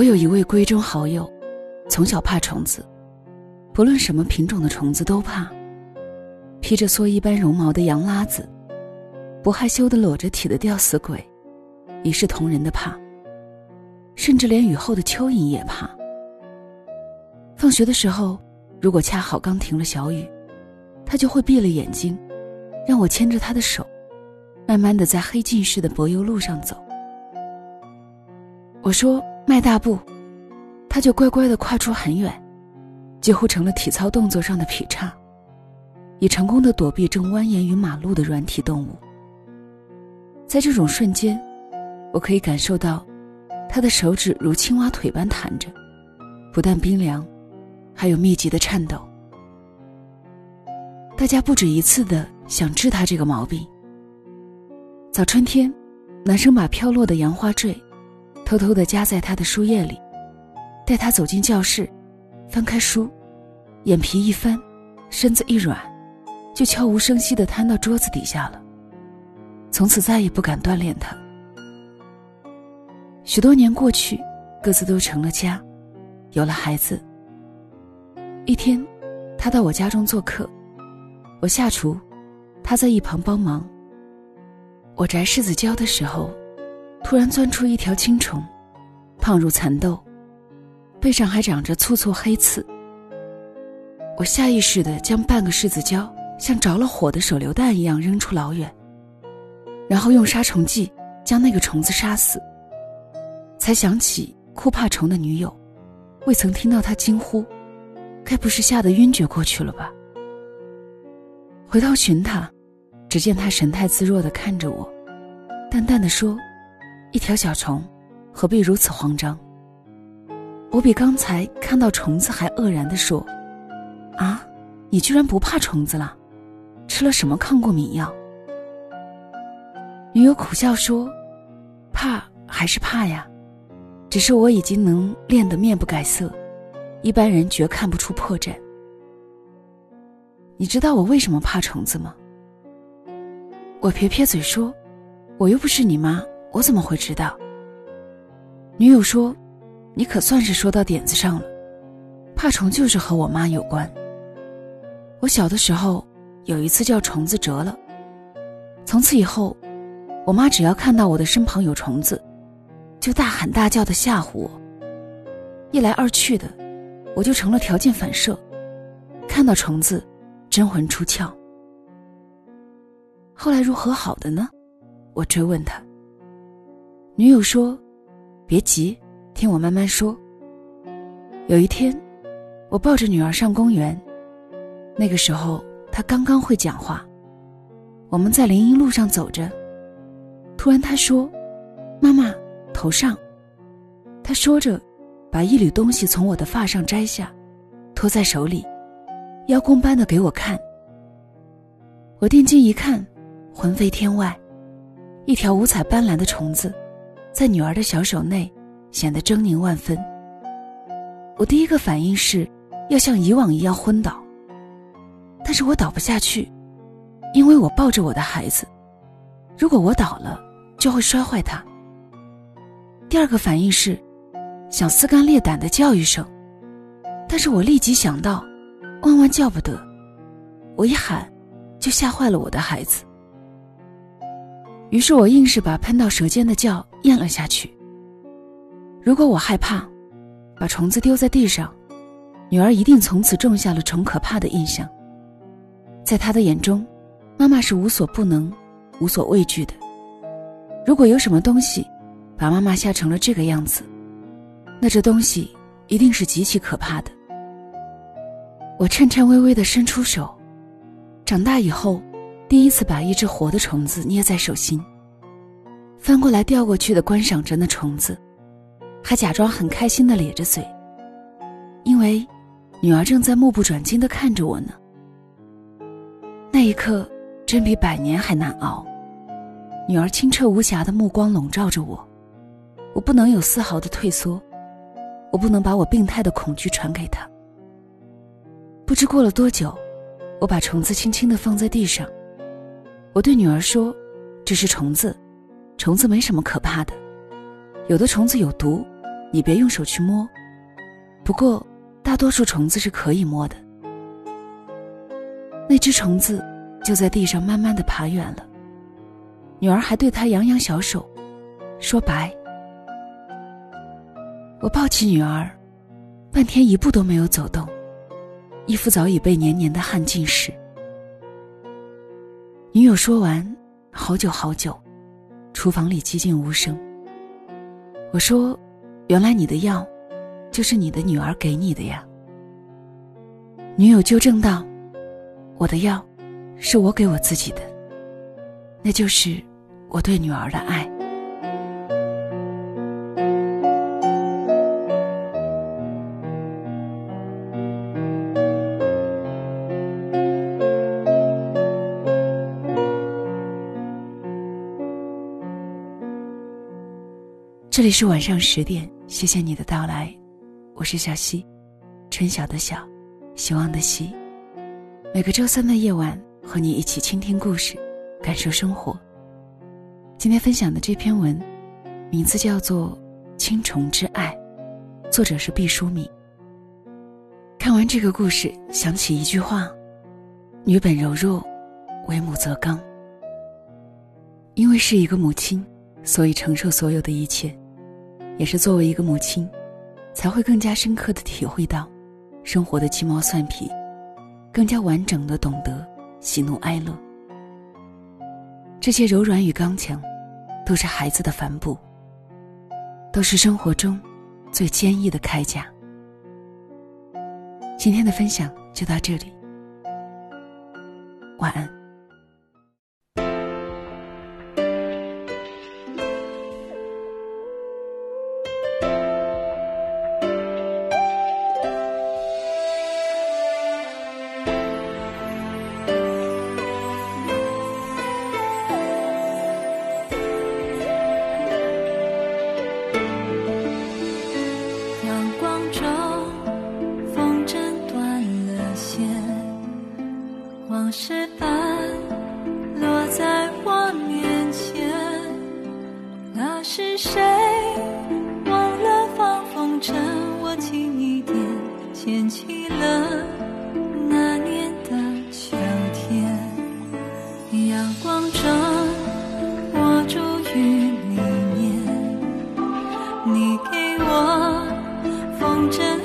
我有一位闺中好友，从小怕虫子，不论什么品种的虫子都怕。披着蓑衣般绒毛的羊拉子，不害羞的裸着体的吊死鬼，一视同仁的怕。甚至连雨后的蚯蚓也怕。放学的时候，如果恰好刚停了小雨，他就会闭了眼睛，让我牵着他的手，慢慢的在黑进式的柏油路上走。我说迈大步，他就乖乖的跨出很远，几乎成了体操动作上的劈叉，也成功的躲避正蜿蜒于马路的软体动物。在这种瞬间，我可以感受到，他的手指如青蛙腿般弹着，不但冰凉，还有密集的颤抖。大家不止一次的想治他这个毛病。早春天，男生把飘落的杨花坠。偷偷地夹在他的书页里，带他走进教室，翻开书，眼皮一翻，身子一软，就悄无声息地瘫到桌子底下了。从此再也不敢锻炼他。许多年过去，各自都成了家，有了孩子。一天，他到我家中做客，我下厨，他在一旁帮忙。我摘柿子椒的时候。突然钻出一条青虫，胖如蚕豆，背上还长着簇簇黑刺。我下意识地将半个柿子椒像着了火的手榴弹一样扔出老远，然后用杀虫剂将那个虫子杀死。才想起哭怕虫的女友，未曾听到他惊呼，该不是吓得晕厥过去了吧？回头寻他，只见他神态自若地看着我，淡淡的说。一条小虫，何必如此慌张？我比刚才看到虫子还愕然地说：“啊，你居然不怕虫子了？吃了什么抗过敏药？”女友苦笑说：“怕还是怕呀，只是我已经能练得面不改色，一般人绝看不出破绽。你知道我为什么怕虫子吗？”我撇撇嘴说：“我又不是你妈。”我怎么会知道？女友说：“你可算是说到点子上了，怕虫就是和我妈有关。我小的时候有一次叫虫子折了，从此以后，我妈只要看到我的身旁有虫子，就大喊大叫的吓唬我。一来二去的，我就成了条件反射，看到虫子，真魂出窍。后来如何好的呢？我追问他。女友说：“别急，听我慢慢说。”有一天，我抱着女儿上公园，那个时候她刚刚会讲话。我们在林荫路上走着，突然她说：“妈妈，头上。”她说着，把一缕东西从我的发上摘下，托在手里，邀功般的给我看。我定睛一看，魂飞天外，一条五彩斑斓的虫子。在女儿的小手内，显得狰狞万分。我第一个反应是，要像以往一样昏倒。但是我倒不下去，因为我抱着我的孩子，如果我倒了，就会摔坏他。第二个反应是，想撕肝裂胆的叫一声，但是我立即想到，万万叫不得，我一喊，就吓坏了我的孩子。于是我硬是把喷到舌尖的叫咽了下去。如果我害怕，把虫子丢在地上，女儿一定从此种下了虫可怕的印象。在她的眼中，妈妈是无所不能、无所畏惧的。如果有什么东西把妈妈吓成了这个样子，那这东西一定是极其可怕的。我颤颤巍巍地伸出手，长大以后。第一次把一只活的虫子捏在手心，翻过来调过去的观赏着那虫子，还假装很开心的咧着嘴，因为女儿正在目不转睛的看着我呢。那一刻真比百年还难熬，女儿清澈无瑕的目光笼罩着我，我不能有丝毫的退缩，我不能把我病态的恐惧传给她。不知过了多久，我把虫子轻轻的放在地上。我对女儿说：“这是虫子，虫子没什么可怕的。有的虫子有毒，你别用手去摸。不过，大多数虫子是可以摸的。那只虫子就在地上慢慢的爬远了。女儿还对它扬扬小手，说白。我抱起女儿，半天一步都没有走动，衣服早已被黏黏的汗浸湿。女友说完，好久好久，厨房里寂静无声。我说：“原来你的药，就是你的女儿给你的呀。”女友纠正道：“我的药，是我给我自己的，那就是我对女儿的爱。”这里是晚上十点，谢谢你的到来，我是小溪，春晓的晓，希望的希。每个周三的夜晚，和你一起倾听故事，感受生活。今天分享的这篇文，名字叫做《青虫之爱》，作者是毕淑敏。看完这个故事，想起一句话：“女本柔弱，为母则刚。”因为是一个母亲，所以承受所有的一切。也是作为一个母亲，才会更加深刻的体会到生活的鸡毛蒜皮，更加完整的懂得喜怒哀乐。这些柔软与刚强，都是孩子的帆布，都是生活中最坚毅的铠甲。今天的分享就到这里，晚安。谁忘了放风筝？我轻一点，牵起了那年的秋天。阳光中，我住雨里面，你给我风筝。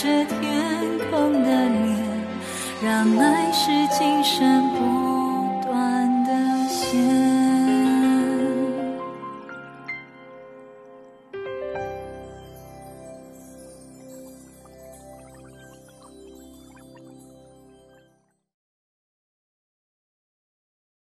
这天空的脸，让爱是今生。